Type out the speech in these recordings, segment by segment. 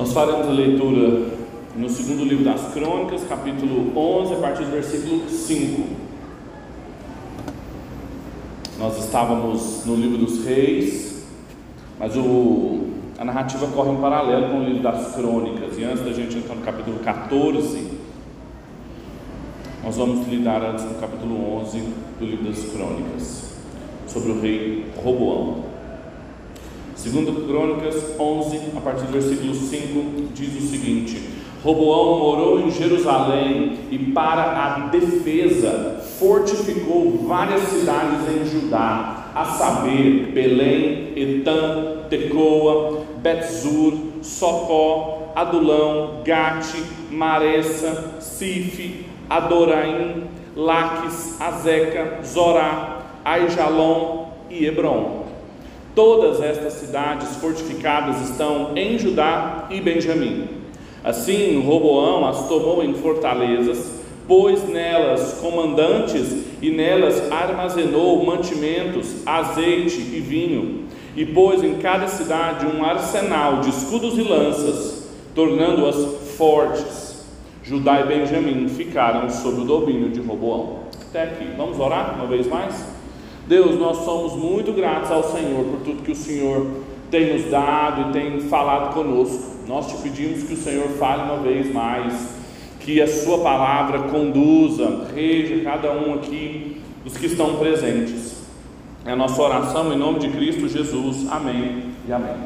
Nós faremos a leitura no segundo livro das Crônicas, capítulo 11, a partir do versículo 5. Nós estávamos no livro dos Reis, mas o, a narrativa corre em paralelo com o livro das Crônicas. E antes da gente entrar no capítulo 14, nós vamos lidar antes no capítulo 11 do livro das Crônicas, sobre o rei Roboão. Segundo Crônicas 11, a partir do versículo 5, diz o seguinte: Roboão morou em Jerusalém e para a defesa fortificou várias cidades em Judá, a saber, Belém, Etã, Tecoa, Betzur, Socó, Adulão, Gate, Maressa, Sife, Adoraim, Laques, Azeca, Zorá, Aijalon e Hebron. Todas estas cidades fortificadas estão em Judá e Benjamim. Assim, Roboão as tomou em fortalezas, pôs nelas comandantes e nelas armazenou mantimentos, azeite e vinho, e pôs em cada cidade um arsenal de escudos e lanças, tornando-as fortes. Judá e Benjamim ficaram sob o domínio de Roboão. Até aqui. Vamos orar uma vez mais? Deus, nós somos muito gratos ao Senhor por tudo que o Senhor tem nos dado e tem falado conosco. Nós te pedimos que o Senhor fale uma vez mais, que a Sua palavra conduza, reja cada um aqui dos que estão presentes. É a nossa oração em nome de Cristo Jesus. Amém e amém.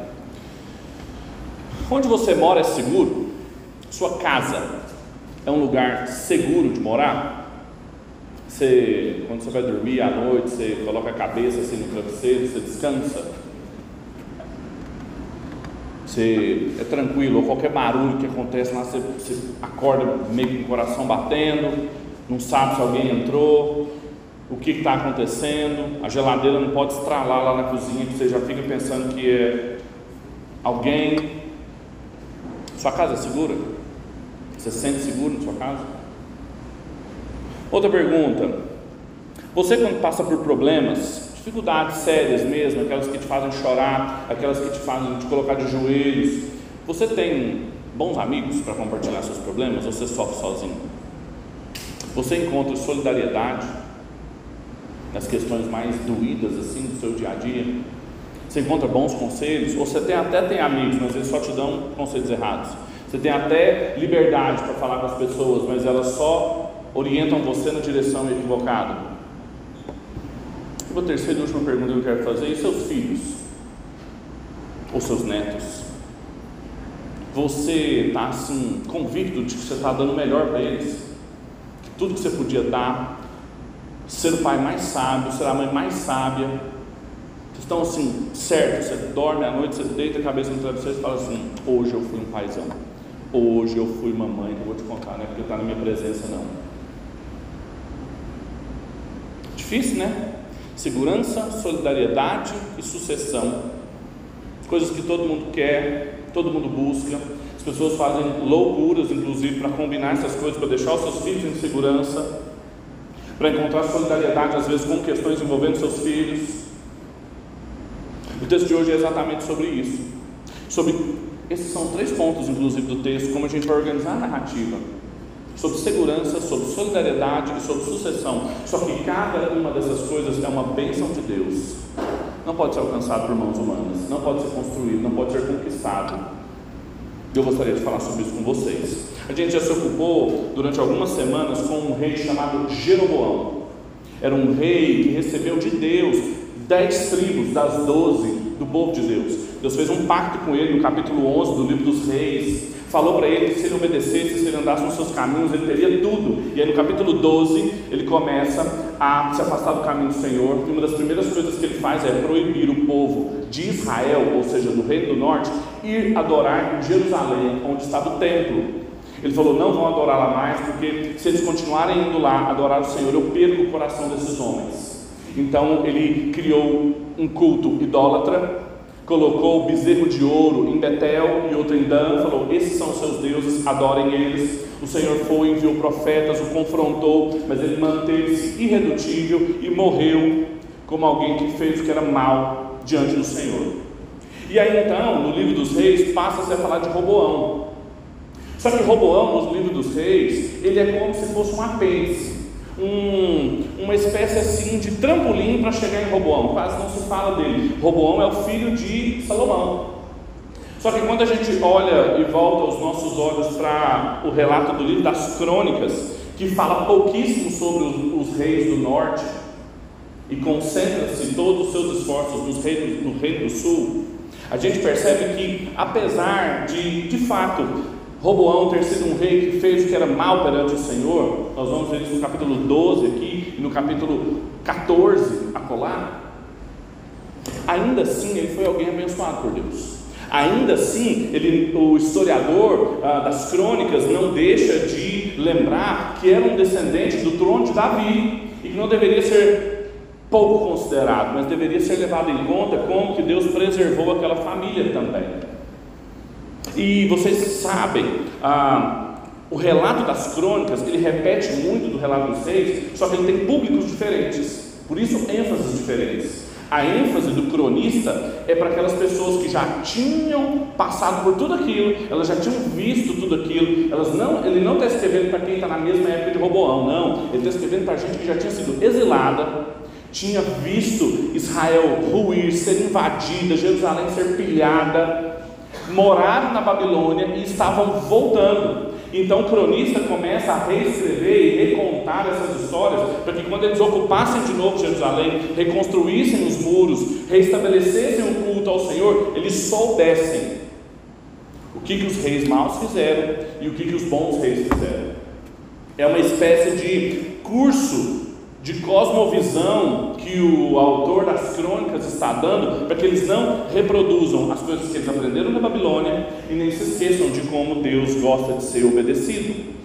Onde você mora é seguro? Sua casa é um lugar seguro de morar? Você, quando você vai dormir à noite, você coloca a cabeça assim no travesseiro, você descansa. Você é tranquilo, ou qualquer barulho que acontece lá, você, você acorda meio com o coração batendo, não sabe se alguém entrou, o que está acontecendo, a geladeira não pode estralar lá na cozinha, você já fica pensando que é alguém. Sua casa é segura? Você se sente seguro na sua casa? Outra pergunta: você, quando passa por problemas, dificuldades sérias mesmo, aquelas que te fazem chorar, aquelas que te fazem te colocar de joelhos, você tem bons amigos para compartilhar seus problemas ou você sofre sozinho? Você encontra solidariedade nas questões mais doídas assim do seu dia a dia? Você encontra bons conselhos? Ou você tem, até tem amigos, mas eles só te dão conselhos errados? Você tem até liberdade para falar com as pessoas, mas elas só orientam você na direção equivocada? E a terceira e última pergunta que eu quero fazer: e seus filhos? Ou seus netos? Você está assim, convicto de que você está dando o melhor para eles? Que tudo que você podia dar, ser o pai mais sábio, ser a mãe mais sábia, estão assim, certo, você dorme à noite, você deita a cabeça no travesseiro e fala assim, hoje eu fui um paizão, hoje eu fui uma mãe, que eu vou te contar, não é porque está na minha presença não. Difícil, né? Segurança, solidariedade e sucessão. Coisas que todo mundo quer, todo mundo busca. As pessoas fazem loucuras, inclusive, para combinar essas coisas, para deixar os seus filhos em segurança, para encontrar solidariedade, às vezes, com questões envolvendo seus filhos. O texto de hoje é exatamente sobre isso. Sobre esses são três pontos, inclusive, do texto, como a gente vai organizar a narrativa sobre segurança, sobre solidariedade e sobre sucessão. Só que cada uma dessas coisas é uma bênção de Deus. Não pode ser alcançado por mãos humanas, não pode ser construído, não pode ser conquistado. Eu gostaria de falar sobre isso com vocês. A gente já se ocupou durante algumas semanas com um rei chamado Jeroboão. Era um rei que recebeu de Deus dez tribos das doze do povo de Deus. Deus fez um pacto com ele no capítulo 11 do livro dos reis falou para ele que se ele obedecesse, se ele andasse nos seus caminhos, ele teria tudo. E aí no capítulo 12, ele começa a se afastar do caminho do Senhor. E uma das primeiras coisas que ele faz é proibir o povo de Israel, ou seja, do Reino do Norte, ir adorar em Jerusalém, onde estava o templo. Ele falou: Não vão adorar lá mais, porque se eles continuarem indo lá adorar o Senhor, eu perco o coração desses homens. Então ele criou um culto idólatra colocou o bezerro de ouro em Betel e outro em Dan, falou: Esses são os seus deuses, adorem eles. O Senhor foi, enviou profetas, o confrontou, mas ele manteve-se irredutível e morreu como alguém que fez o que era mal diante do Senhor. E aí então, no livro dos reis, passa-se a falar de Roboão. Só que Roboão, no livro dos reis, ele é como se fosse um apêndice, um, uma espécie assim de trampolim para chegar em Roboão. Quase não se fala dele. Roboão é o filho de Salomão. Só que quando a gente olha e volta os nossos olhos para o relato do livro das crônicas, que fala pouquíssimo sobre os, os reis do norte, e concentra-se todos os seus esforços nos reinos, no Reino do Sul, a gente percebe que, apesar de, de fato, Roboão ter sido um rei que fez o que era mal perante o Senhor, nós vamos ver isso no capítulo 12 aqui e no capítulo 14 acolá, ainda assim ele foi alguém abençoado por Deus. Ainda assim, ele, o historiador ah, das crônicas não deixa de lembrar que era um descendente do trono de Davi e que não deveria ser pouco considerado, mas deveria ser levado em conta como que Deus preservou aquela família também. E vocês sabem, ah, o relato das crônicas, ele repete muito do relato dos reis, só que ele tem públicos diferentes, por isso ênfases diferentes. A ênfase do cronista é para aquelas pessoas que já tinham passado por tudo aquilo, elas já tinham visto tudo aquilo, elas não, ele não está escrevendo para quem está na mesma época de Roboão, não, ele está escrevendo para gente que já tinha sido exilada, tinha visto Israel ruir, ser invadida, Jerusalém ser pilhada, moraram na Babilônia e estavam voltando. Então o cronista começa a reescrever e recontar essas histórias, para que quando eles ocupassem de novo Jerusalém, reconstruíssem os muros, restabelecessem o culto ao Senhor, eles soubessem o que, que os reis maus fizeram e o que, que os bons reis fizeram. É uma espécie de curso de cosmovisão que o autor das crônicas está dando, para que eles não reproduzam as coisas que eles aprenderam na Babilônia e nem se esqueçam de como Deus gosta de ser obedecido.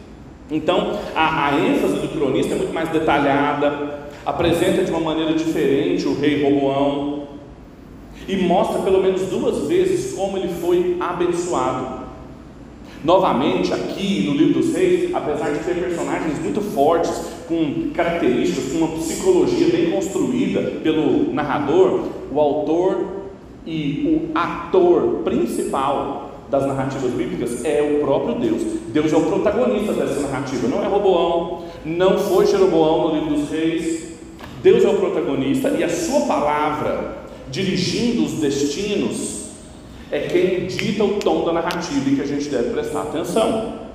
Então, a, a ênfase do cronista é muito mais detalhada, apresenta de uma maneira diferente o rei Roboão e mostra pelo menos duas vezes como ele foi abençoado. Novamente, aqui no livro dos reis, apesar de ter personagens muito fortes, com características, com uma psicologia bem construída pelo narrador, o autor e o ator principal das narrativas bíblicas é o próprio Deus. Deus é o protagonista dessa narrativa, não é Roboão, não foi Jeroboão no livro dos reis. Deus é o protagonista e a sua palavra, dirigindo os destinos, é quem dita o tom da narrativa e que a gente deve prestar atenção.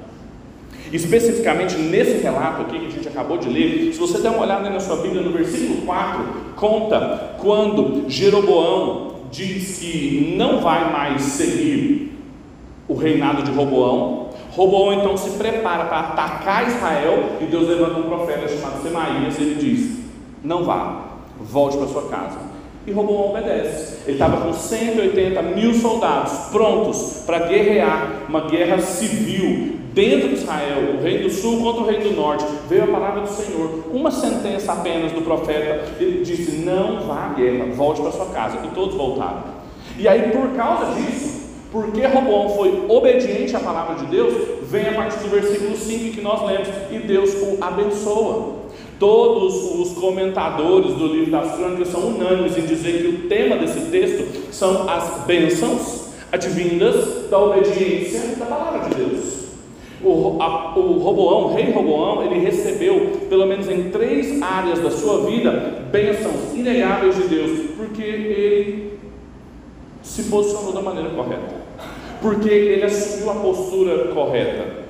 Especificamente nesse relato aqui que a gente acabou de ler, se você der uma olhada na sua Bíblia, no versículo 4, conta quando Jeroboão diz que não vai mais seguir o reinado de Roboão. Roboão então se prepara para atacar Israel e Deus levanta um profeta chamado Semaías e ele diz: Não vá, volte para sua casa. E Roboão obedece. Ele estava com 180 mil soldados prontos para guerrear uma guerra civil dentro de Israel, o rei do sul contra o rei do norte, veio a palavra do Senhor, uma sentença apenas do profeta, ele disse: Não vá à guerra, volte para sua casa. E todos voltaram. E aí, por causa disso, porque Roboão foi obediente à palavra de Deus, vem a partir do versículo 5 que nós lemos, e Deus o abençoa. Todos os comentadores do livro das crônicas são unânimes em dizer que o tema desse texto são as bênçãos advindas da obediência da palavra de Deus. O, a, o Roboão, o rei Roboão, ele recebeu, pelo menos em três áreas da sua vida, bênçãos inegáveis de Deus, porque ele se posicionou da maneira correta, porque ele assumiu a postura correta.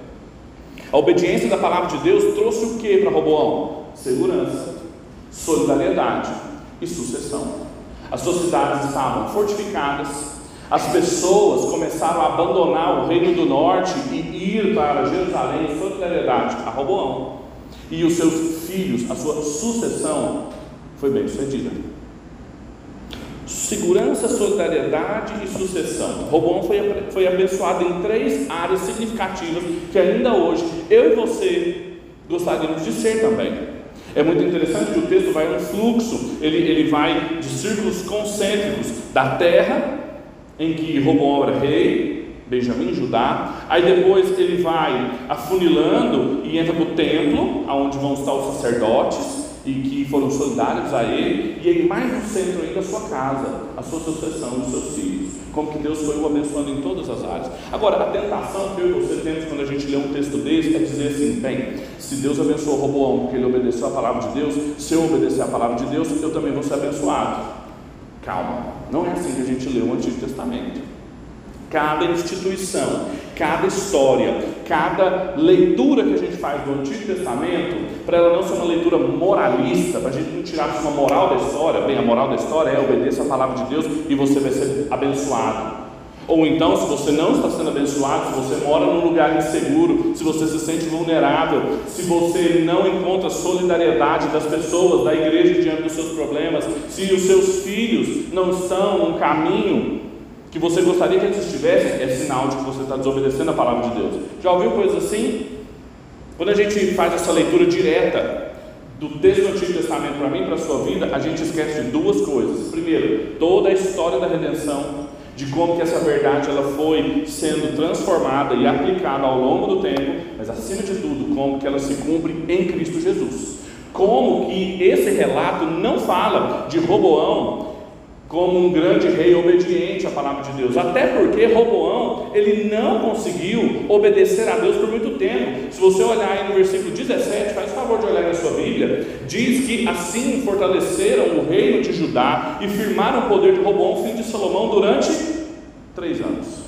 A obediência da palavra de Deus trouxe o que para Roboão? Segurança, solidariedade e sucessão. As sociedades estavam fortificadas, as pessoas começaram a abandonar o reino do norte e ir para Jerusalém em solidariedade a Roboão. E os seus filhos, a sua sucessão foi bem sucedida. Segurança, solidariedade e sucessão. Roboão foi, foi abençoado em três áreas significativas que ainda hoje eu e você gostaríamos de ser também. É muito interessante que o texto vai em um fluxo, ele, ele vai de círculos concêntricos da terra em que Roboão era rei, Benjamim, Judá. Aí depois ele vai afunilando e entra para o templo, aonde vão estar os sacerdotes e que foram solidários a ele. E aí mais no centro ainda a sua casa, a sua sucessão os seus filhos. como que Deus foi o abençoando em todas as áreas. Agora, a tentação que eu e você temos quando a gente lê um texto desse é dizer assim: bem, se Deus abençoou Roboão porque ele obedeceu a palavra de Deus, se eu obedecer a palavra de Deus, eu também vou ser abençoado. Calma, não é assim que a gente lê o Antigo Testamento. Cada instituição, cada história, cada leitura que a gente faz do Antigo Testamento, para ela não ser uma leitura moralista, para a gente não tirar uma moral da história, bem, a moral da história é obedeça a palavra de Deus e você vai ser abençoado. Ou então, se você não está sendo abençoado, se você mora num lugar inseguro, se você se sente vulnerável, se você não encontra solidariedade das pessoas, da igreja diante dos seus problemas, se os seus filhos não estão num caminho que você gostaria que eles estivessem, é sinal de que você está desobedecendo a palavra de Deus. Já ouviu coisas assim? Quando a gente faz essa leitura direta do texto do Antigo Testamento para mim, para a sua vida, a gente esquece de duas coisas. Primeiro, toda a história da redenção, de como que essa verdade ela foi sendo transformada e aplicada ao longo do tempo, mas acima de tudo, como que ela se cumpre em Cristo Jesus. Como que esse relato não fala de Roboão como um grande rei obediente à palavra de Deus. Até porque Roboão, ele não conseguiu obedecer a Deus por muito tempo. Se você olhar aí no versículo 17, faz favor de olhar na sua Bíblia, diz que assim fortaleceram o reino de Judá e firmaram o poder de Roboão, filho de Salomão, durante três anos.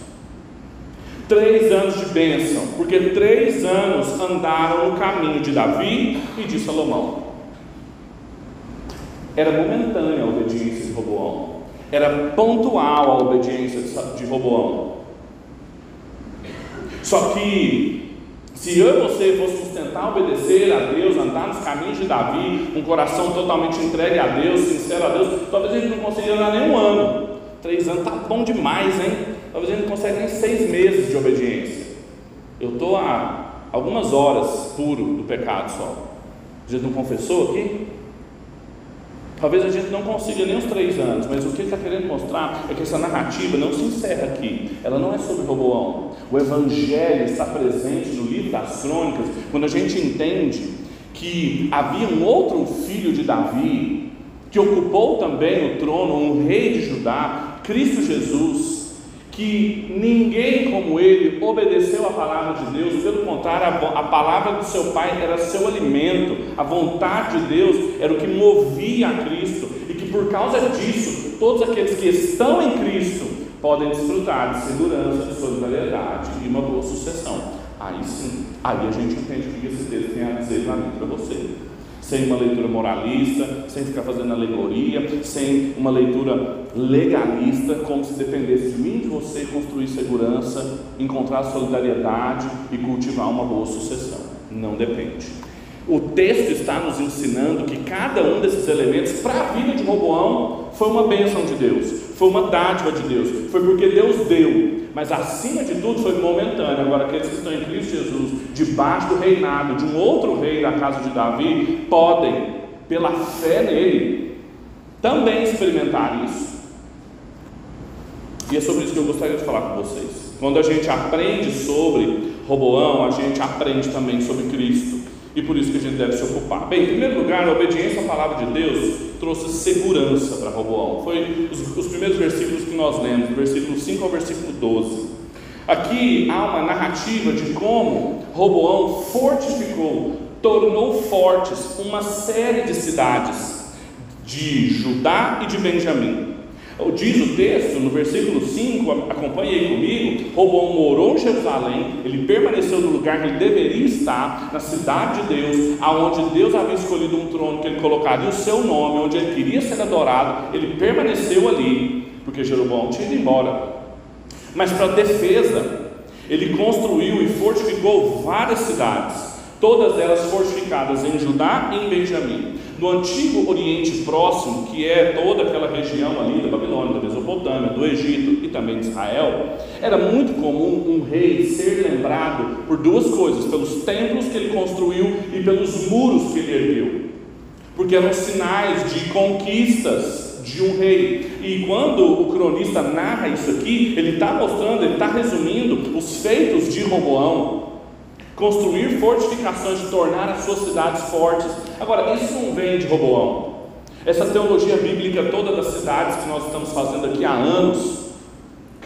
Três anos de bênção, porque três anos andaram no caminho de Davi e de Salomão. Era momentânea a obediência de Roboão. Era pontual a obediência de Roboão. Só que, se eu e você fossemos tentar obedecer a Deus, andar nos caminhos de Davi, um coração totalmente entregue a Deus, sincero a Deus, talvez a gente não consiga andar nem um ano. Três anos tá bom demais, hein? Talvez a gente não consiga nem seis meses de obediência. Eu estou há algumas horas puro do pecado só. Gente não confessou aqui? Talvez a gente não consiga nem os três anos, mas o que ele está querendo mostrar é que essa narrativa não se encerra aqui. Ela não é sobre Roboão. O Evangelho está presente no livro das crônicas, quando a gente entende que havia um outro filho de Davi, que ocupou também o trono, um rei de Judá, Cristo Jesus, que ninguém como ele obedeceu a palavra de Deus, pelo contrário, a, palavra do seu pai era seu alimento, a vontade de Deus era o que movia a Cristo, e que por causa disso, todos aqueles que estão em Cristo podem desfrutar de segurança, de solidariedade e uma boa sucessão. Aí sim, aí a gente entende o que esse texto tem a dizer para mim para você sem uma leitura moralista, sem ficar fazendo alegoria, sem uma leitura legalista, como se dependesse de mim de você construir segurança, encontrar solidariedade e cultivar uma boa sucessão. Não depende. O texto está nos ensinando que cada um desses elementos para a vida de Roboão foi uma bênção de Deus, foi uma dádiva de Deus, foi porque Deus deu, mas acima de tudo foi momentâneo. Agora, aqueles que estão em Cristo Jesus, debaixo do reinado de um outro rei da casa de Davi, podem, pela fé nele, também experimentar isso. E é sobre isso que eu gostaria de falar com vocês. Quando a gente aprende sobre Roboão, a gente aprende também sobre Cristo e por isso que a gente deve se ocupar. Bem, em primeiro lugar, a obediência à palavra de Deus trouxe segurança para Roboão. Foi os, os, primeiros versículos que nós lemos, versículo 5 ao versículo 12. Aqui há uma narrativa de como Roboão fortificou, tornou fortes uma série de cidades de Judá e de Benjamim. Diz o texto, no versículo 5, acompanhe aí comigo: Robão morou em Jerusalém, ele permaneceu no lugar que ele deveria estar, na cidade de Deus, aonde Deus havia escolhido um trono que ele colocaria o seu nome, onde ele queria ser adorado, ele permaneceu ali, porque Jeroboão tinha ido embora. Mas para defesa, ele construiu e fortificou várias cidades, todas elas fortificadas em Judá e em Benjamim. No antigo Oriente Próximo, que é toda aquela região ali da Babilônia, da Mesopotâmia, do Egito e também de Israel, era muito comum um rei ser lembrado por duas coisas: pelos templos que ele construiu e pelos muros que ele ergueu, porque eram sinais de conquistas de um rei. E quando o cronista narra isso aqui, ele está mostrando, ele está resumindo os feitos de Roboão, construir fortificações, tornar as suas cidades fortes. Agora, isso não vem de Roboão. Essa teologia bíblica toda das cidades que nós estamos fazendo aqui há anos,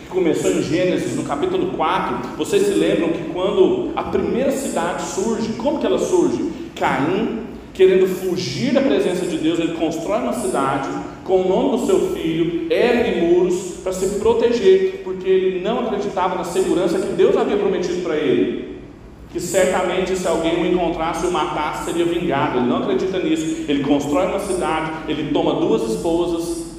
começou em Gênesis, no capítulo 4, vocês se lembram que quando a primeira cidade surge, como que ela surge? Caim, querendo fugir da presença de Deus, ele constrói uma cidade com o nome do seu filho, ergue muros para se proteger, porque ele não acreditava na segurança que Deus havia prometido para ele. Que certamente se alguém o encontrasse e o matasse, seria vingado. Ele não acredita nisso. Ele constrói uma cidade, ele toma duas esposas,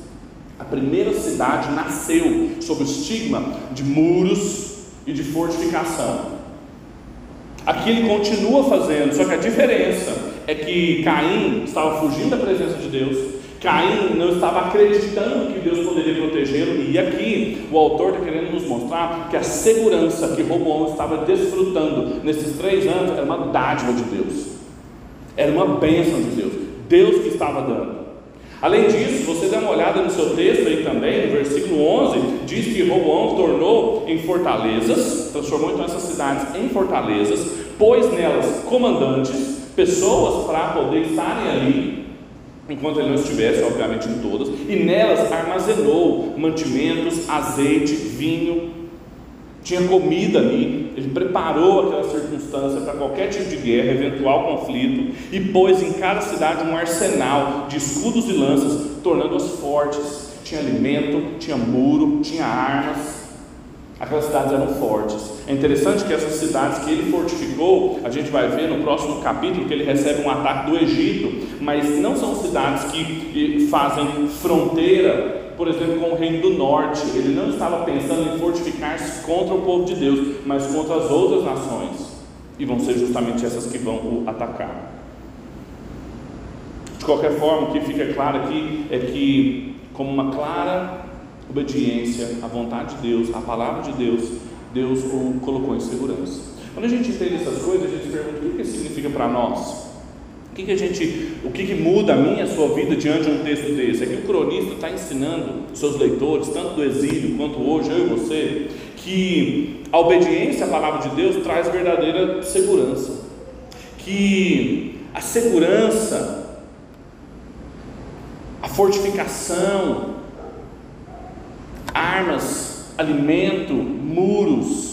a primeira cidade nasceu sob o estigma de muros e de fortificação. Aqui ele continua fazendo, só que a diferença é que Caim estava fugindo da presença de Deus, Caim não estava acreditando que Deus poderia protegê-lo, e aqui o autor está querendo nos mostrar que a segurança que Roboão estava desfrutando nesses três anos era uma dádiva de Deus, era uma bênção de Deus, Deus que estava dando. Além disso, você dá uma olhada no seu texto aí também, no versículo 11, diz que Roboão tornou em fortalezas, transformou então essas cidades em fortalezas, pôs nelas comandantes, pessoas para poder estarem ali, enquanto ele não estivesse, obviamente, em todas, e nelas armazenou mantimentos, azeite, vinho, tinha comida ali, ele preparou aquela circunstância para qualquer tipo de guerra, eventual conflito, e pôs em cada cidade um arsenal de escudos e lanças, tornando-as fortes. Tinha alimento, tinha muro, tinha armas. Aquelas cidades eram fortes. É interessante que essas cidades que ele fortificou, a gente vai ver no próximo capítulo que ele recebe um ataque do Egito, mas não são cidades que fazem fronteira por exemplo, com o reino do norte. Ele não estava pensando em fortificar-se contra o povo de Deus, mas contra as outras nações. E vão ser justamente essas que vão o atacar. De qualquer forma, o que fica claro aqui é que, como uma clara obediência à vontade de Deus, à palavra de Deus, Deus o colocou em segurança. Quando a gente entende essas coisas, a gente pergunta o que isso significa para nós. O que, que a gente, o que, que muda a minha a sua vida diante de um texto desse? É que o cronista está ensinando seus leitores, tanto do exílio quanto hoje, eu e você, que a obediência à palavra de Deus traz verdadeira segurança. Que a segurança, a fortificação, armas, alimento, muros,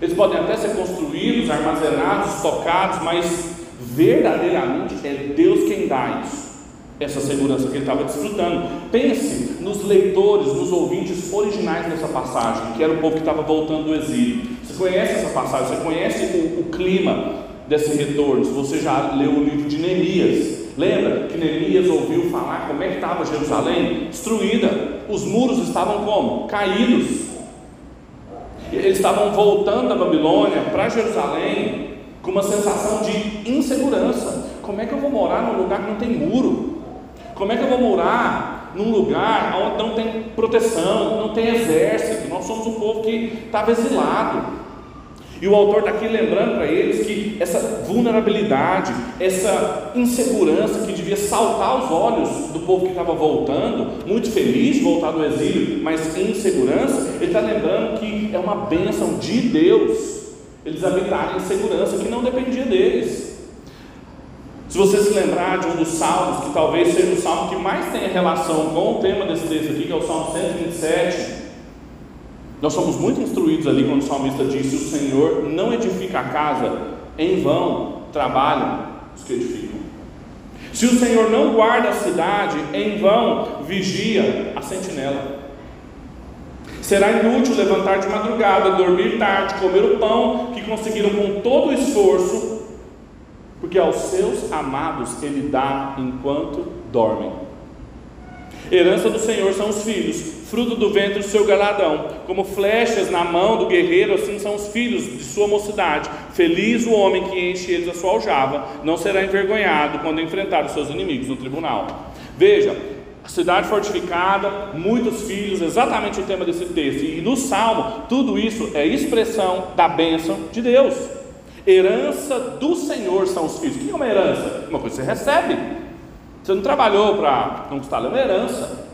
eles podem até ser construídos, armazenados, tocados, mas verdadeiramente é Deus quem dá isso, essa segurança que ele estava desfrutando. Pense nos leitores, nos ouvintes originais dessa passagem, que era o povo que estava voltando do exílio. Você conhece essa passagem, você conhece o, o clima desse retorno, se você já leu o livro de Neemias. Lembra que Neemias ouviu falar como é que estava Jerusalém? Destruída. Os muros estavam como? Caídos. Eles estavam voltando da Babilônia para Jerusalém com uma sensação de insegurança. Como é que eu vou morar num lugar que não tem muro? Como é que eu vou morar num lugar onde não tem proteção, não tem exército? Nós somos um povo que estava exilado. E o autor está aqui lembrando para eles que essa vulnerabilidade, essa insegurança que devia saltar aos olhos do povo que estava voltando, muito feliz de voltar do exílio, mas em insegurança, ele está lembrando que é uma bênção de Deus eles habitarem em segurança que não dependia deles. Se você se lembrar de um dos salmos, que talvez seja o salmo que mais tenha relação com o tema desse texto aqui, que é o Salmo 127, nós somos muito instruídos ali quando o salmista diz: o Senhor não edifica a casa, em vão trabalham os que edificam. Se o Senhor não guarda a cidade, em vão vigia a sentinela. Será inútil levantar de madrugada, dormir tarde, comer o pão que conseguiram com todo o esforço, porque aos seus amados ele dá enquanto dormem. Herança do Senhor são os filhos, fruto do ventre do seu galadão, como flechas na mão do guerreiro, assim são os filhos de sua mocidade. Feliz o homem que enche eles a sua aljava, não será envergonhado quando enfrentar os seus inimigos no tribunal. Veja, cidade fortificada, muitos filhos, exatamente o tema desse texto. E no Salmo, tudo isso é expressão da bênção de Deus. Herança do Senhor são os filhos. O que é uma herança? Uma coisa que você recebe. Você não trabalhou para conquistar, é uma herança.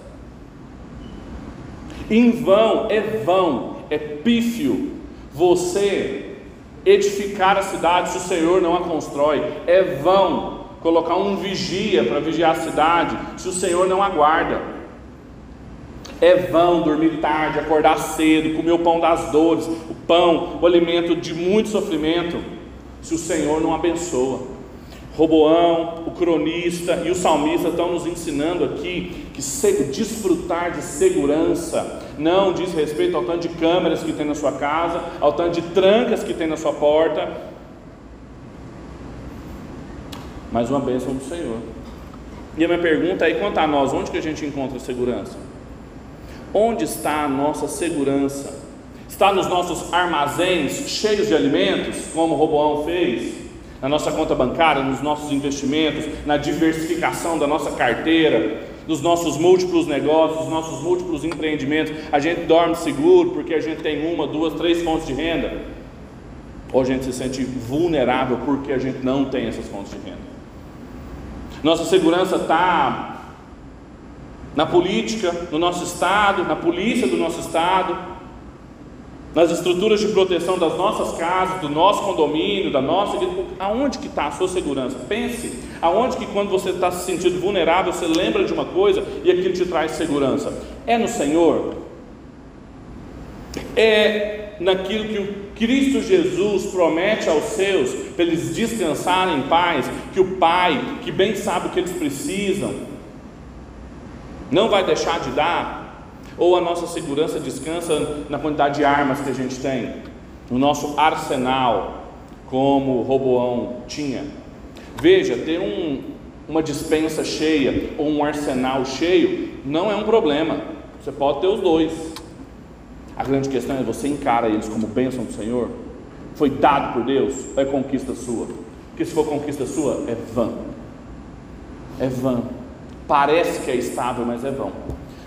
Em vão, é vão, é pífio. Você edificar a cidade se o Senhor não a constrói. É vão colocar um vigia para vigiar a cidade, se o Senhor não aguarda. É vão dormir tarde, acordar cedo, comer o pão das dores, o pão, o alimento de muito sofrimento, se o Senhor não abençoa. Roboão, o cronista e o salmista estão nos ensinando aqui que desfrutar de segurança não diz respeito ao tanto de câmeras que tem na sua casa, ao tanto de trancas que tem na sua porta, mas uma bênção do Senhor. E a minha pergunta é: quanto a nós, onde que a gente encontra segurança? Onde está a nossa segurança? Está nos nossos armazéns cheios de alimentos, como Roboão fez? Na nossa conta bancária, nos nossos investimentos, na diversificação da nossa carteira, nos nossos múltiplos negócios, nos nossos múltiplos empreendimentos? A gente dorme seguro porque a gente tem uma, duas, três fontes de renda? Ou a gente se sente vulnerável porque a gente não tem essas fontes de renda? Nossa segurança está na política, no nosso estado, na polícia do nosso estado, nas estruturas de proteção das nossas casas, do nosso condomínio, da nossa. Aonde que está a sua segurança? Pense. Aonde que quando você está se sentindo vulnerável, você lembra de uma coisa e aquilo te traz segurança? É no Senhor? É naquilo que o Cristo Jesus promete aos seus para eles descansarem em paz, que o Pai, que bem sabe o que eles precisam, não vai deixar de dar? Ou a nossa segurança descansa na quantidade de armas que a gente tem, no nosso arsenal, como Roboão tinha? Veja, ter um, uma dispensa cheia ou um arsenal cheio não é um problema. Você pode ter os dois. A grande questão é você encara eles como bênção do Senhor? Foi dado por Deus ou é conquista sua? Porque se for conquista sua, é vã. É vã. Parece que é estável, mas é vão.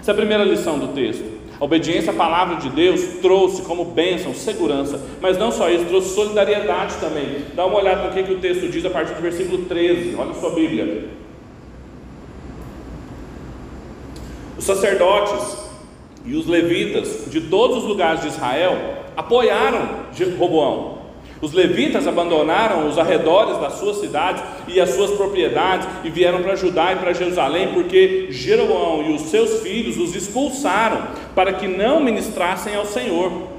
Essa é a primeira lição do texto. A obediência à palavra de Deus trouxe como bênção segurança, mas não só isso, trouxe solidariedade também. Dá uma olhada no que, que o texto diz a partir do versículo 13, olha a sua Bíblia. Os sacerdotes e os levitas de todos os lugares de Israel apoiaram Roboão. Os levitas abandonaram os arredores das suas cidades e as suas propriedades e vieram para Judá e para Jerusalém, porque Jeroboão e os seus filhos os expulsaram para que não ministrassem ao Senhor.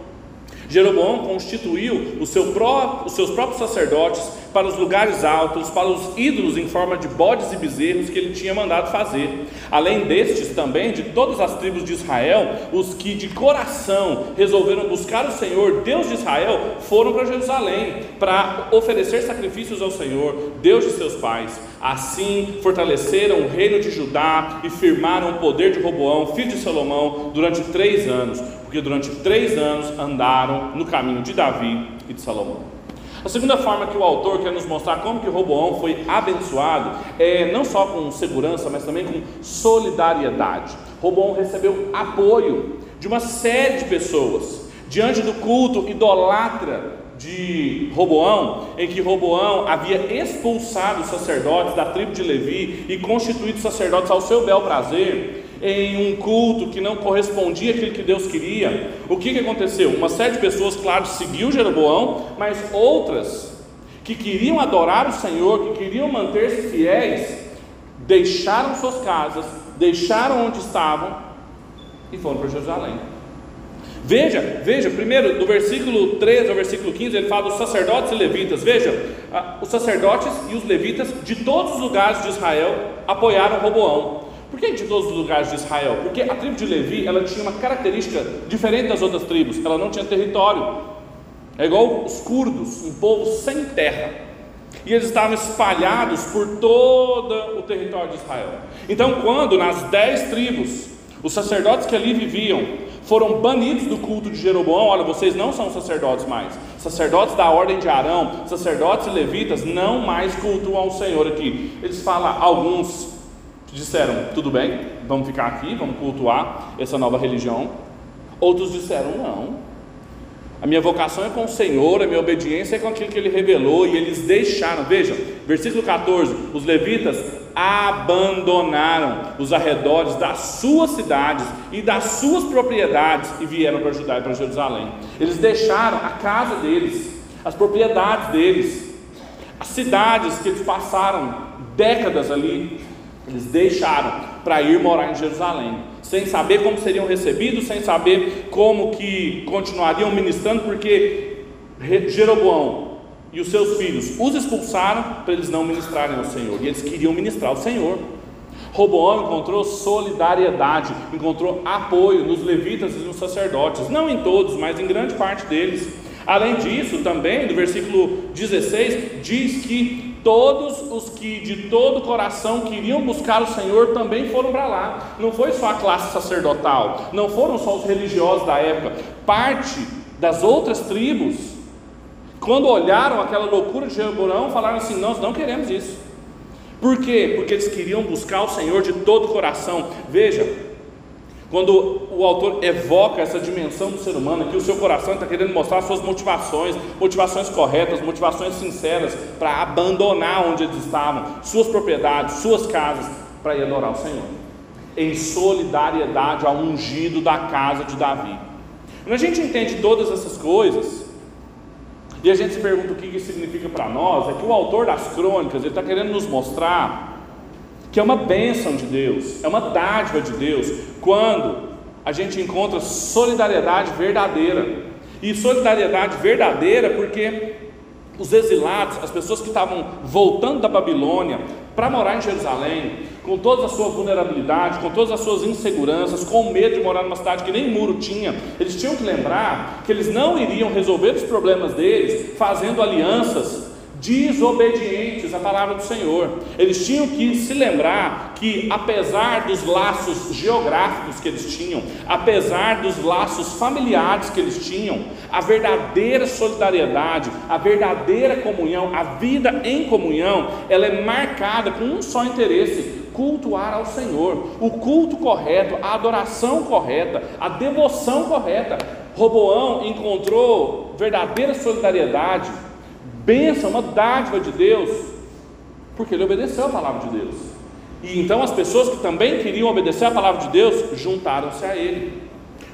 Jeroboão constituiu seu próprio, os seus próprios sacerdotes para os lugares altos, para os ídolos em forma de bodes e bezerros que ele tinha mandado fazer. Além destes, também de todas as tribos de Israel, os que de coração resolveram buscar o Senhor, Deus de Israel, foram para Jerusalém para oferecer sacrifícios ao Senhor, Deus de seus pais. Assim fortaleceram o reino de Judá e firmaram o poder de Roboão, filho de Salomão, durante três anos, porque durante três anos andaram no caminho de Davi e de Salomão. A segunda forma que o autor quer nos mostrar como que Roboão foi abençoado é não só com segurança, mas também com solidariedade. Roboão recebeu apoio de uma série de pessoas diante do culto idolatra de Roboão, em que Roboão havia expulsado os sacerdotes da tribo de Levi e constituído sacerdotes ao seu bel prazer em um culto que não correspondia àquilo que Deus queria, o que, que aconteceu? Uma de pessoas, claro, seguiu Jeroboão, mas outras que queriam adorar o Senhor, que queriam manter-se fiéis, deixaram suas casas, deixaram onde estavam e foram para Jerusalém. Veja, veja, primeiro do versículo 13 ao versículo 15, ele fala dos sacerdotes e levitas. Veja, os sacerdotes e os levitas de todos os lugares de Israel apoiaram Roboão. Por que de todos os lugares de Israel? Porque a tribo de Levi ela tinha uma característica diferente das outras tribos, ela não tinha território. É igual os curdos, um povo sem terra. E eles estavam espalhados por todo o território de Israel. Então, quando nas dez tribos, os sacerdotes que ali viviam foram banidos do culto de Jeroboão, olha, vocês não são sacerdotes mais. Sacerdotes da ordem de Arão, sacerdotes e levitas não mais cultuam ao Senhor aqui. Eles falam, alguns disseram: tudo bem, vamos ficar aqui, vamos cultuar essa nova religião. Outros disseram: não. A minha vocação é com o Senhor, a minha obediência é com aquilo que Ele revelou, e eles deixaram. Veja, versículo 14: os levitas abandonaram os arredores das suas cidades e das suas propriedades e vieram para Judá e para Jerusalém. Eles deixaram a casa deles, as propriedades deles, as cidades que eles passaram décadas ali eles deixaram para ir morar em Jerusalém. sem saber como seriam recebidos, sem saber como que continuariam ministrando, porque Jeroboão e os seus filhos os expulsaram para eles não ministrarem ao Senhor, e eles queriam ministrar ao Senhor. Roboão encontrou solidariedade, encontrou apoio nos levitas e nos sacerdotes, não em todos, mas em grande parte deles. Além disso, também, no versículo 16, diz que todos os que de todo o coração queriam buscar o Senhor também foram para lá. Não foi só a classe sacerdotal, não foram só os religiosos da época, parte das outras tribos, quando olharam aquela loucura de Jeroboão, falaram assim: Nós não queremos isso. Por quê? Porque eles queriam buscar o Senhor de todo o coração. Veja, quando o autor evoca essa dimensão do ser humano, que o seu coração está querendo mostrar suas motivações, motivações corretas, motivações sinceras, para abandonar onde eles estavam, suas propriedades, suas casas, para ir adorar o Senhor, em solidariedade ao ungido da casa de Davi. Quando a gente entende todas essas coisas, e a gente se pergunta o que isso significa para nós, é que o autor das crônicas, está querendo nos mostrar que é uma bênção de Deus, é uma dádiva de Deus, quando a gente encontra solidariedade verdadeira. E solidariedade verdadeira porque os exilados, as pessoas que estavam voltando da Babilônia para morar em Jerusalém, com toda a sua vulnerabilidade, com todas as suas inseguranças, com medo de morar numa cidade que nem muro tinha, eles tinham que lembrar que eles não iriam resolver os problemas deles fazendo alianças desobedientes à palavra do Senhor. Eles tinham que se lembrar que, apesar dos laços geográficos que eles tinham, apesar dos laços familiares que eles tinham, a verdadeira solidariedade, a verdadeira comunhão, a vida em comunhão, ela é marcada com um só interesse: cultuar ao Senhor, o culto correto, a adoração correta, a devoção correta. Roboão encontrou verdadeira solidariedade bênção, uma dádiva de Deus, porque ele obedeceu a palavra de Deus. E então as pessoas que também queriam obedecer a palavra de Deus juntaram-se a ele.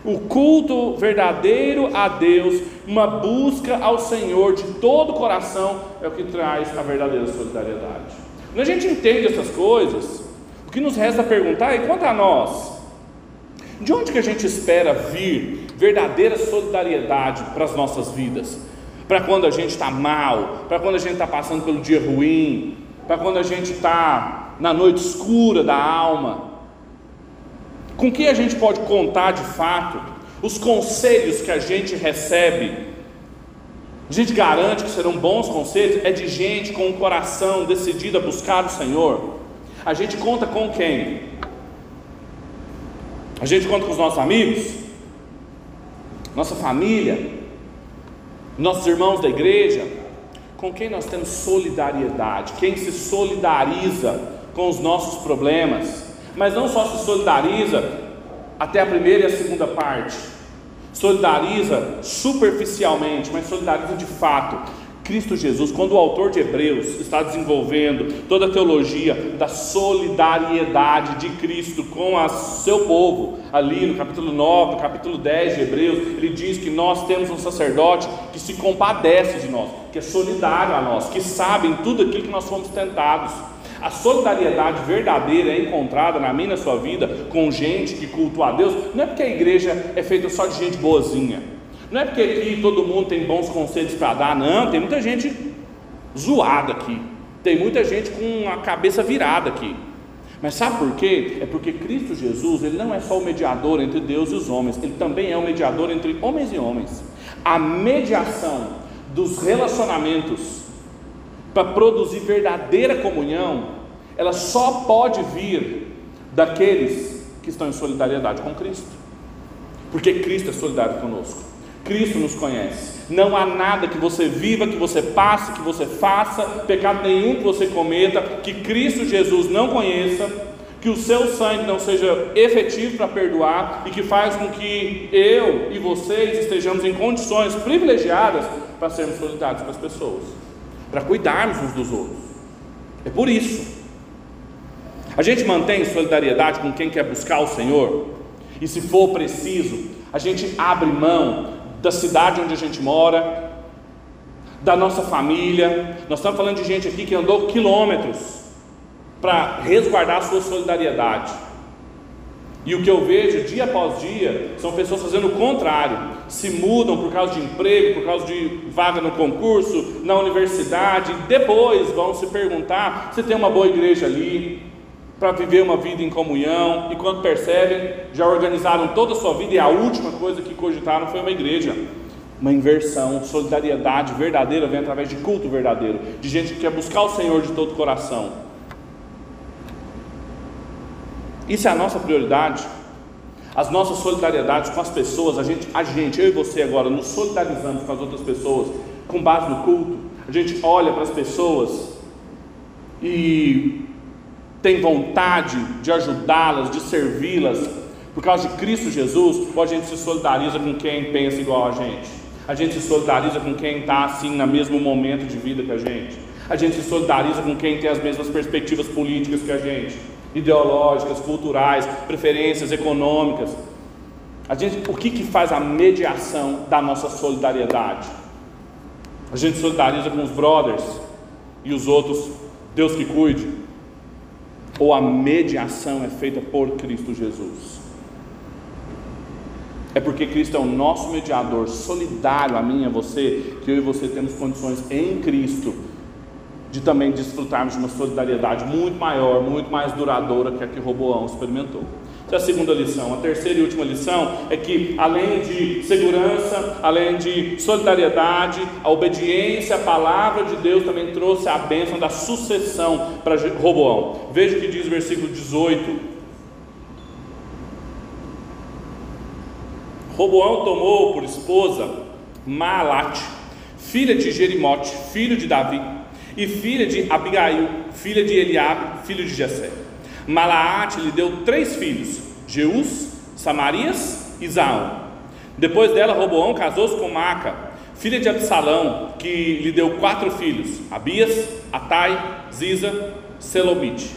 O culto verdadeiro a Deus, uma busca ao Senhor de todo o coração, é o que traz a verdadeira solidariedade. Quando a gente entende essas coisas, o que nos resta perguntar é quanto a nós, de onde que a gente espera vir verdadeira solidariedade para as nossas vidas? Para quando a gente está mal, para quando a gente está passando pelo dia ruim, para quando a gente está na noite escura da alma. Com que a gente pode contar de fato? Os conselhos que a gente recebe, a gente garante que serão bons conselhos, é de gente com o coração decidido a buscar o Senhor. A gente conta com quem? A gente conta com os nossos amigos, nossa família, nossos irmãos da igreja, com quem nós temos solidariedade, quem se solidariza com os nossos problemas, mas não só se solidariza até a primeira e a segunda parte, solidariza superficialmente, mas solidariza de fato, Cristo Jesus, quando o autor de Hebreus está desenvolvendo toda a teologia da solidariedade de Cristo com o seu povo, ali no capítulo 9, no capítulo 10 de Hebreus, ele diz que nós temos um sacerdote que se compadece de nós, que é solidário a nós, que sabe em tudo aquilo que nós fomos tentados. A solidariedade verdadeira é encontrada na minha e na sua vida com gente que cultua a Deus, não é porque a igreja é feita só de gente boazinha. Não é porque aqui todo mundo tem bons conselhos para dar, não. Tem muita gente zoada aqui. Tem muita gente com a cabeça virada aqui. Mas sabe por quê? É porque Cristo Jesus, ele não é só o mediador entre Deus e os homens, ele também é o mediador entre homens e homens. A mediação dos relacionamentos para produzir verdadeira comunhão, ela só pode vir daqueles que estão em solidariedade com Cristo. Porque Cristo é solidário conosco. Cristo nos conhece. Não há nada que você viva, que você passe, que você faça, pecado nenhum que você cometa, que Cristo Jesus não conheça, que o seu sangue não seja efetivo para perdoar e que faz com que eu e vocês estejamos em condições privilegiadas para sermos solidários com as pessoas, para cuidarmos uns dos outros. É por isso. A gente mantém solidariedade com quem quer buscar o Senhor, e se for preciso, a gente abre mão da cidade onde a gente mora, da nossa família. Nós estamos falando de gente aqui que andou quilômetros para resguardar a sua solidariedade. E o que eu vejo dia após dia são pessoas fazendo o contrário, se mudam por causa de emprego, por causa de vaga no concurso, na universidade, depois vão se perguntar se tem uma boa igreja ali, para viver uma vida em comunhão, e quando percebem, já organizaram toda a sua vida e a última coisa que cogitaram foi uma igreja. Uma inversão, solidariedade verdadeira vem através de culto verdadeiro, de gente que quer buscar o Senhor de todo o coração. Isso é a nossa prioridade. As nossas solidariedades com as pessoas, a gente, a gente, eu e você agora, nos solidarizamos com as outras pessoas, com base no culto. A gente olha para as pessoas e tem vontade de ajudá-las, de servi-las, por causa de Cristo Jesus, ou a gente se solidariza com quem pensa igual a gente? A gente se solidariza com quem está assim no mesmo momento de vida que a gente? A gente se solidariza com quem tem as mesmas perspectivas políticas que a gente? ideológicas, culturais, preferências econômicas. A gente, o que, que faz a mediação da nossa solidariedade? A gente solidariza com os brothers e os outros, Deus que cuide. Ou a mediação é feita por Cristo Jesus? É porque Cristo é o nosso mediador solidário a mim e a você, que eu e você temos condições em Cristo de também desfrutarmos de uma solidariedade muito maior, muito mais duradoura que a que Roboão experimentou. Essa é a segunda lição. A terceira e última lição é que, além de segurança, além de solidariedade, a obediência à palavra de Deus também trouxe a bênção da sucessão para Roboão. Veja o que diz o versículo 18. Roboão tomou por esposa Maalate, filha de Jerimote, filho de Davi e filha de Abigail, filha de Eliabe, filho de Jessé. Malaate lhe deu três filhos, Jeus, Samarias e Zaão. Depois dela, Roboão casou-se com Maca, filha de Absalão, que lhe deu quatro filhos, Abias, Atai, Ziza, Selomite.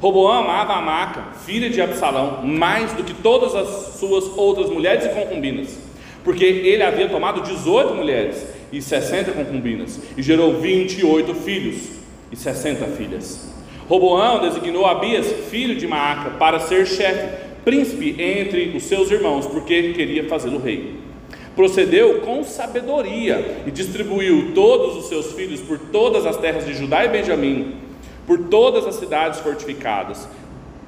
Roboão amava a Maca, filha de Absalão, mais do que todas as suas outras mulheres e concubinas, porque ele havia tomado 18 mulheres e 60 concubinas, e gerou 28 filhos e 60 filhas. Roboão designou Abias, filho de Maaca, para ser chefe, príncipe entre os seus irmãos, porque queria fazê-lo rei. Procedeu com sabedoria e distribuiu todos os seus filhos por todas as terras de Judá e Benjamim, por todas as cidades fortificadas.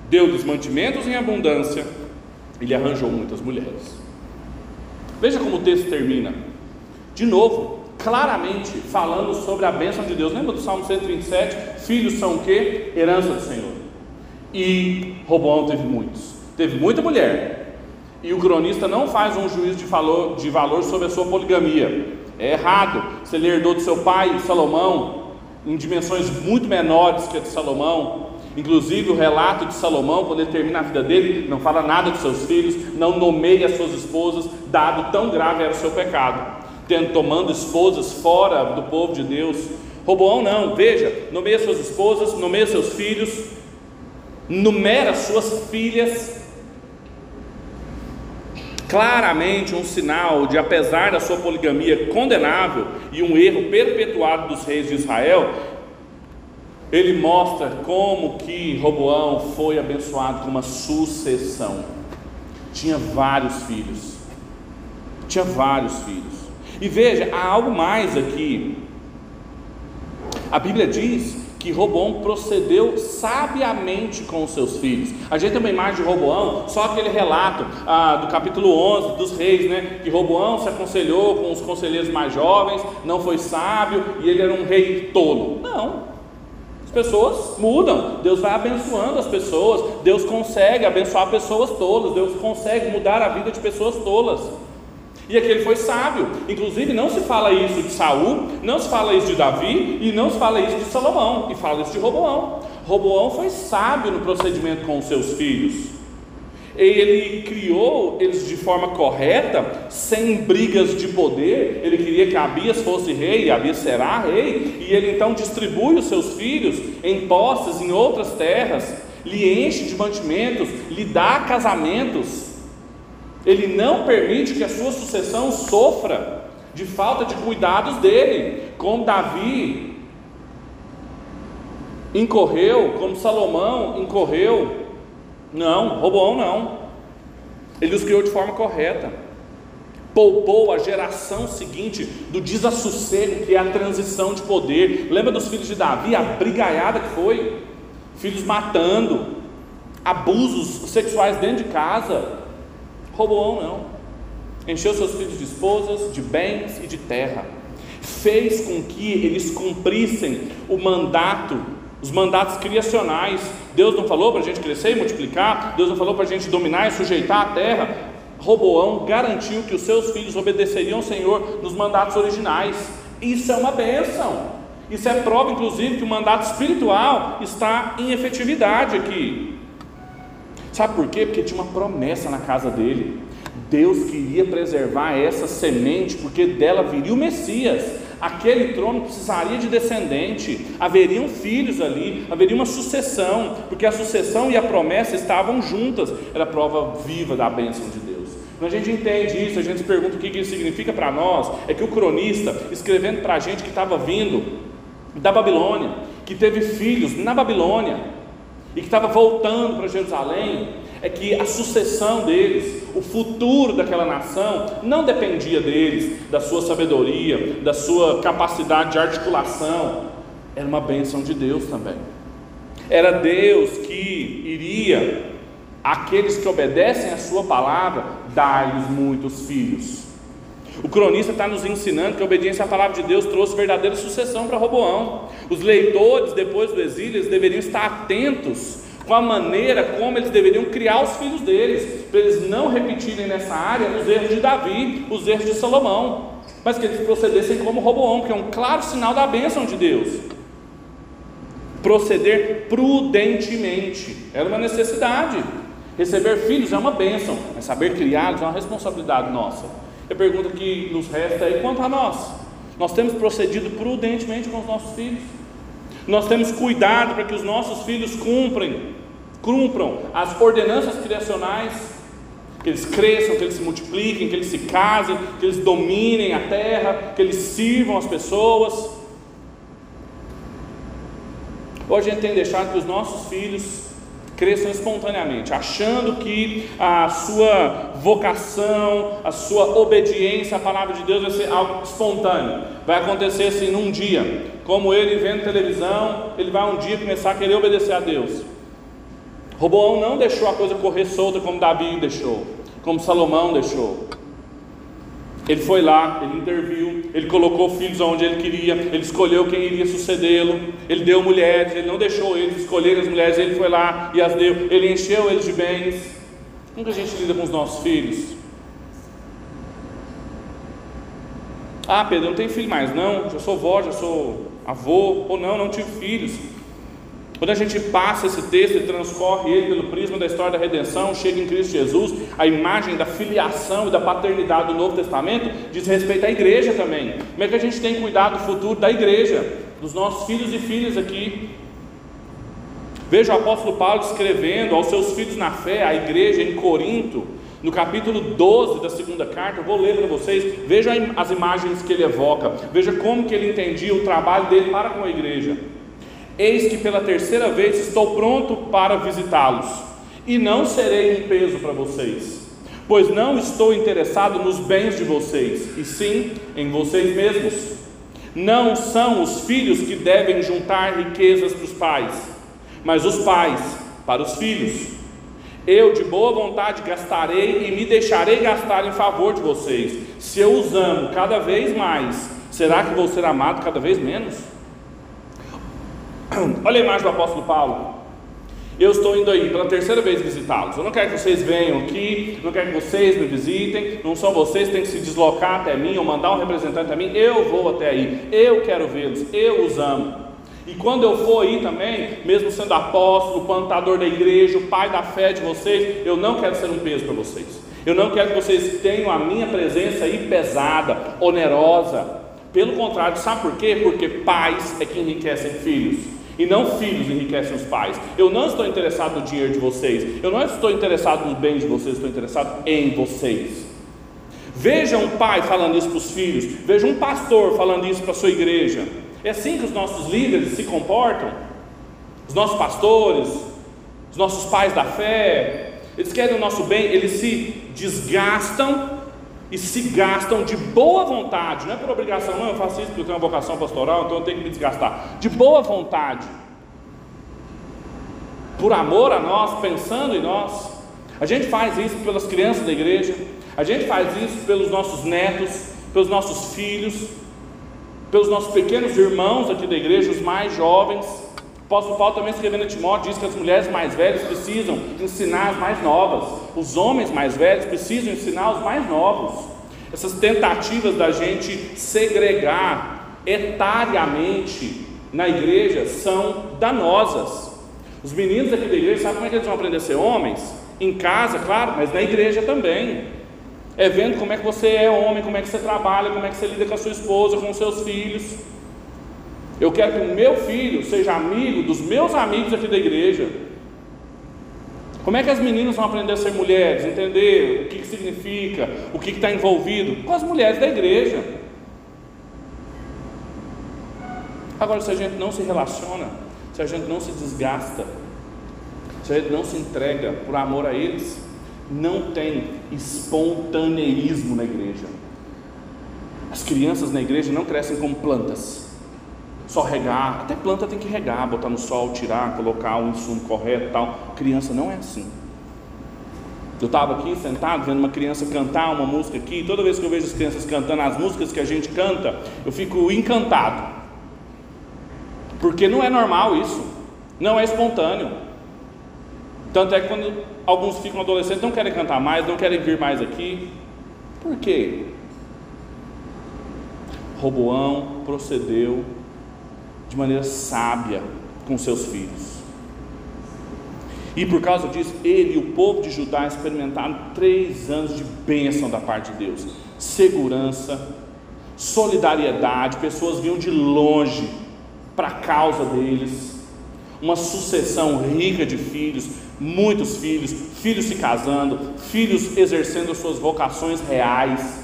Deu-lhes mantimentos em abundância e lhe arranjou muitas mulheres. Veja como o texto termina. De novo, claramente falando sobre a bênção de Deus. Lembra do Salmo 127? Filhos são o que? Herança do Senhor. E Roboão teve muitos. Teve muita mulher. E o cronista não faz um juízo de valor, de valor sobre a sua poligamia. É errado. Se ele herdou do seu pai, Salomão, em dimensões muito menores que a de Salomão. Inclusive, o relato de Salomão, quando ele termina a vida dele, não fala nada dos seus filhos, não nomeia as suas esposas, dado tão grave era o seu pecado tendo, tomando esposas fora do povo de Deus. Roboão não, veja, nomeia suas esposas, nomeia seus filhos, numera suas filhas. Claramente um sinal de, apesar da sua poligamia condenável e um erro perpetuado dos reis de Israel, ele mostra como que Roboão foi abençoado com uma sucessão. Tinha vários filhos. Tinha vários filhos. E veja, há algo mais aqui. A Bíblia diz que Roboão procedeu sabiamente com os seus filhos. A gente tem uma imagem de Roboão, só aquele relato ah, do capítulo 11 dos reis, né? Que Roboão se aconselhou com os conselheiros mais jovens, não foi sábio e ele era um rei tolo. Não. As pessoas mudam, Deus vai abençoando as pessoas, Deus consegue abençoar pessoas tolas, Deus consegue mudar a vida de pessoas tolas. E aquele foi sábio. Inclusive, não se fala isso de Saul, não se fala isso de Davi e não se fala isso de Salomão, e fala isso de Roboão. Roboão foi sábio no procedimento com os seus filhos. Ele criou eles de forma correta, sem brigas de poder. Ele queria que Abias fosse rei, e Abias será rei, e ele então distribui os seus filhos em posses em outras terras, lhe enche de mantimentos, lhe dá casamentos ele não permite que a sua sucessão sofra de falta de cuidados dele, como Davi incorreu, como Salomão incorreu. Não, Roboão não. Ele os criou de forma correta. Poupou a geração seguinte do desassossego, que é a transição de poder. Lembra dos filhos de Davi, a brigaiada que foi? Filhos matando, abusos sexuais dentro de casa. Roboão não. Encheu seus filhos de esposas, de bens e de terra. Fez com que eles cumprissem o mandato, os mandatos criacionais. Deus não falou para a gente crescer e multiplicar, Deus não falou para a gente dominar e sujeitar a terra. Roboão garantiu que os seus filhos obedeceriam ao Senhor nos mandatos originais. Isso é uma bênção. Isso é prova, inclusive, que o mandato espiritual está em efetividade aqui. Sabe por quê? Porque tinha uma promessa na casa dele. Deus queria preservar essa semente, porque dela viria o Messias. Aquele trono precisaria de descendente, haveriam filhos ali, haveria uma sucessão, porque a sucessão e a promessa estavam juntas, era prova viva da bênção de Deus. Quando a gente entende isso, a gente se pergunta o que isso significa para nós, é que o cronista, escrevendo para a gente que estava vindo da Babilônia, que teve filhos na Babilônia e que estava voltando para Jerusalém, é que a sucessão deles, o futuro daquela nação, não dependia deles, da sua sabedoria, da sua capacidade de articulação, era uma bênção de Deus também. Era Deus que iria, aqueles que obedecem a Sua palavra, dar-lhes muitos filhos. O cronista está nos ensinando que a obediência à palavra de Deus trouxe verdadeira sucessão para Roboão. Os leitores, depois do exílio, eles deveriam estar atentos com a maneira como eles deveriam criar os filhos deles, para eles não repetirem nessa área os erros de Davi, os erros de Salomão, mas que eles procedessem como Roboão, que é um claro sinal da bênção de Deus. Proceder prudentemente era uma necessidade. Receber filhos é uma bênção, mas saber criá-los é uma responsabilidade nossa. A pergunta que nos resta é: quanto a nós? Nós temos procedido prudentemente com os nossos filhos? Nós temos cuidado para que os nossos filhos cumprem, cumpram as ordenanças criacionais, que eles cresçam, que eles se multipliquem, que eles se casem, que eles dominem a terra, que eles sirvam as pessoas. Hoje a gente tem deixado que os nossos filhos cresçam espontaneamente, achando que a sua vocação, a sua obediência à palavra de Deus vai ser algo espontâneo, vai acontecer assim num dia, como ele vendo televisão, ele vai um dia começar a querer obedecer a Deus. Roboão não deixou a coisa correr solta como Davi deixou, como Salomão deixou. Ele foi lá, ele interviu, ele colocou filhos onde ele queria, ele escolheu quem iria sucedê-lo, ele deu mulheres, ele não deixou eles escolherem as mulheres, ele foi lá e as deu, ele encheu eles de bens. Como que a gente lida com os nossos filhos? Ah, Pedro, eu não tenho filho mais, não, já sou vó, já sou avô, ou não, não tive filhos. Quando a gente passa esse texto e transcorre ele pelo prisma da história da redenção, chega em Cristo Jesus, a imagem da filiação e da paternidade do Novo Testamento diz respeito à igreja também. Como é que a gente tem cuidado do futuro da igreja, dos nossos filhos e filhas aqui? Veja o apóstolo Paulo escrevendo aos seus filhos na fé, à igreja em Corinto, no capítulo 12 da segunda carta, eu vou ler para vocês, veja as imagens que ele evoca, veja como que ele entendia o trabalho dele para com a igreja. Eis que pela terceira vez estou pronto para visitá-los, e não serei um peso para vocês, pois não estou interessado nos bens de vocês, e sim em vocês mesmos. Não são os filhos que devem juntar riquezas para os pais, mas os pais para os filhos. Eu de boa vontade gastarei e me deixarei gastar em favor de vocês. Se eu os amo cada vez mais, será que vou ser amado cada vez menos? Olha a imagem do apóstolo Paulo. Eu estou indo aí pela terceira vez visitá-los. Eu não quero que vocês venham aqui, não quero que vocês me visitem. Não são vocês que têm que se deslocar até mim ou mandar um representante a mim. Eu vou até aí. Eu quero vê-los. Eu os amo. E quando eu for aí também, mesmo sendo apóstolo, plantador da igreja, o pai da fé de vocês, eu não quero ser um peso para vocês. Eu não quero que vocês tenham a minha presença aí pesada, onerosa. Pelo contrário, sabe por quê? Porque pais é que enriquecem filhos e não filhos enriquecem os pais. Eu não estou interessado no dinheiro de vocês, eu não estou interessado nos bens de vocês, estou interessado em vocês. Veja um pai falando isso para os filhos, veja um pastor falando isso para a sua igreja. É assim que os nossos líderes se comportam, os nossos pastores, os nossos pais da fé, eles querem o nosso bem, eles se desgastam e se gastam de boa vontade, não é por obrigação, não, eu faço isso porque eu tenho uma vocação pastoral, então eu tenho que me desgastar, de boa vontade, por amor a nós, pensando em nós. A gente faz isso pelas crianças da igreja, a gente faz isso pelos nossos netos, pelos nossos filhos, pelos nossos pequenos irmãos aqui da igreja, os mais jovens. Apóstolo Paulo também escrevendo a Timóteo diz que as mulheres mais velhas precisam ensinar as mais novas, os homens mais velhos precisam ensinar os mais novos. Essas tentativas da gente segregar etariamente na igreja são danosas. Os meninos aqui da igreja sabem como é que eles vão aprender a ser homens? Em casa, claro, mas na igreja também. É vendo como é que você é homem, como é que você trabalha, como é que você lida com a sua esposa, com os seus filhos. Eu quero que o meu filho seja amigo dos meus amigos aqui da igreja. Como é que as meninas vão aprender a ser mulheres, entender o que, que significa, o que está envolvido? Com as mulheres da igreja. Agora, se a gente não se relaciona, se a gente não se desgasta, se a gente não se entrega por amor a eles, não tem espontaneísmo na igreja. As crianças na igreja não crescem como plantas só regar, até planta tem que regar, botar no sol, tirar, colocar o insumo correto tal. Criança não é assim. Eu estava aqui sentado vendo uma criança cantar uma música aqui, toda vez que eu vejo as crianças cantando as músicas que a gente canta, eu fico encantado. Porque não é normal isso, não é espontâneo. Tanto é que quando alguns ficam adolescentes, não querem cantar mais, não querem vir mais aqui. Por quê? Roboão procedeu de maneira sábia com seus filhos. E por causa disso, ele e o povo de Judá experimentaram três anos de bênção da parte de Deus: segurança, solidariedade, pessoas vinham de longe para a causa deles, uma sucessão rica de filhos, muitos filhos, filhos se casando, filhos exercendo suas vocações reais.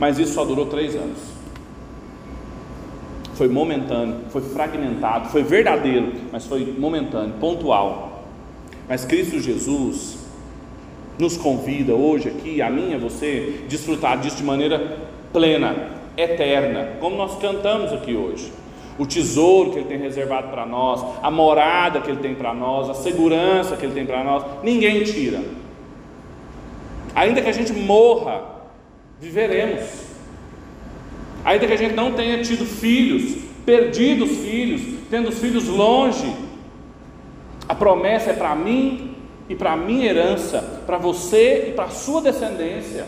Mas isso só durou três anos foi momentâneo, foi fragmentado, foi verdadeiro, mas foi momentâneo, pontual. Mas Cristo Jesus nos convida hoje aqui, a mim a você, desfrutar disso de maneira plena, eterna, como nós cantamos aqui hoje. O tesouro que Ele tem reservado para nós, a morada que Ele tem para nós, a segurança que Ele tem para nós, ninguém tira. Ainda que a gente morra, viveremos. Ainda que a gente não tenha tido filhos, perdido os filhos, tendo os filhos longe, a promessa é para mim e para a minha herança, para você e para a sua descendência.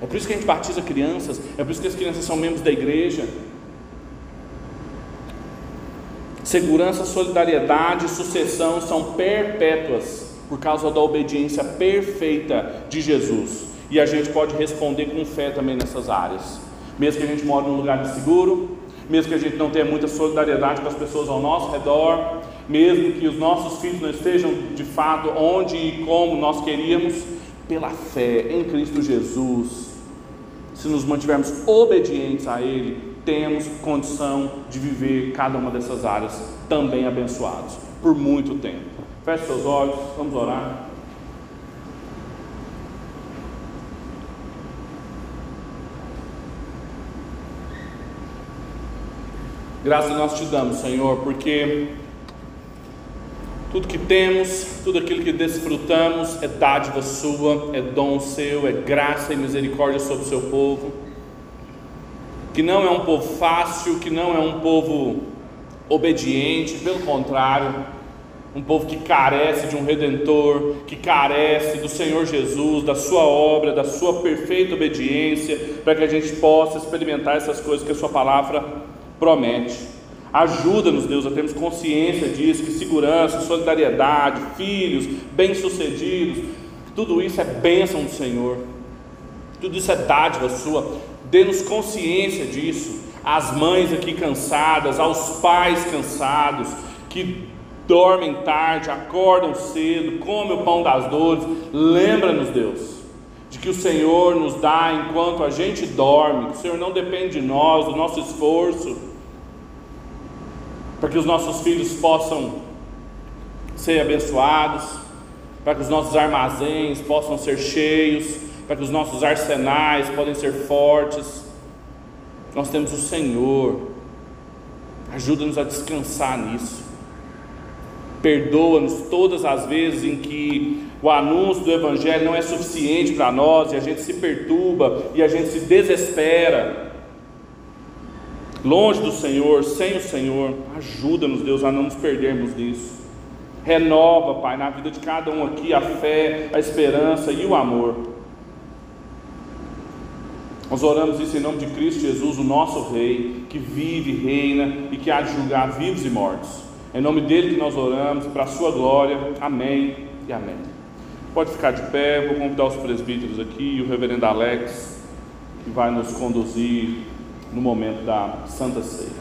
É por isso que a gente batiza crianças, é por isso que as crianças são membros da igreja. Segurança, solidariedade e sucessão são perpétuas por causa da obediência perfeita de Jesus. E a gente pode responder com fé também nessas áreas mesmo que a gente mora num lugar seguro, mesmo que a gente não tenha muita solidariedade com as pessoas ao nosso redor, mesmo que os nossos filhos não estejam de fato onde e como nós queríamos, pela fé em Cristo Jesus, se nos mantivermos obedientes a Ele, temos condição de viver cada uma dessas áreas também abençoados por muito tempo. Feche seus olhos, vamos orar. Graças nós te damos, Senhor, porque tudo que temos, tudo aquilo que desfrutamos é dádiva sua, é dom seu, é graça e misericórdia sobre o seu povo. Que não é um povo fácil, que não é um povo obediente, pelo contrário, um povo que carece de um redentor, que carece do Senhor Jesus, da sua obra, da sua perfeita obediência, para que a gente possa experimentar essas coisas que a sua palavra promete. Ajuda-nos, Deus, a termos consciência disso, que segurança, solidariedade, filhos, bem-sucedidos, tudo isso é bênção do Senhor, tudo isso é dádiva sua. Dê-nos consciência disso. As mães aqui cansadas, aos pais cansados, que dormem tarde, acordam cedo, comem o pão das dores. Lembra-nos, Deus, de que o Senhor nos dá enquanto a gente dorme, que o Senhor não depende de nós, do nosso esforço, para que os nossos filhos possam ser abençoados, para que os nossos armazéns possam ser cheios, para que os nossos arsenais podem ser fortes. Nós temos o Senhor, ajuda-nos a descansar nisso. Perdoa-nos todas as vezes em que o anúncio do Evangelho não é suficiente para nós e a gente se perturba e a gente se desespera. Longe do Senhor, sem o Senhor, ajuda-nos, Deus, a não nos perdermos nisso. Renova, Pai, na vida de cada um aqui a fé, a esperança e o amor. Nós oramos isso em nome de Cristo Jesus, o nosso Rei, que vive reina e que há de julgar vivos e mortos. É em nome dele que nós oramos, para a sua glória. Amém e amém. Pode ficar de pé, vou convidar os presbíteros aqui e o reverendo Alex, que vai nos conduzir no momento da Santa Ceia.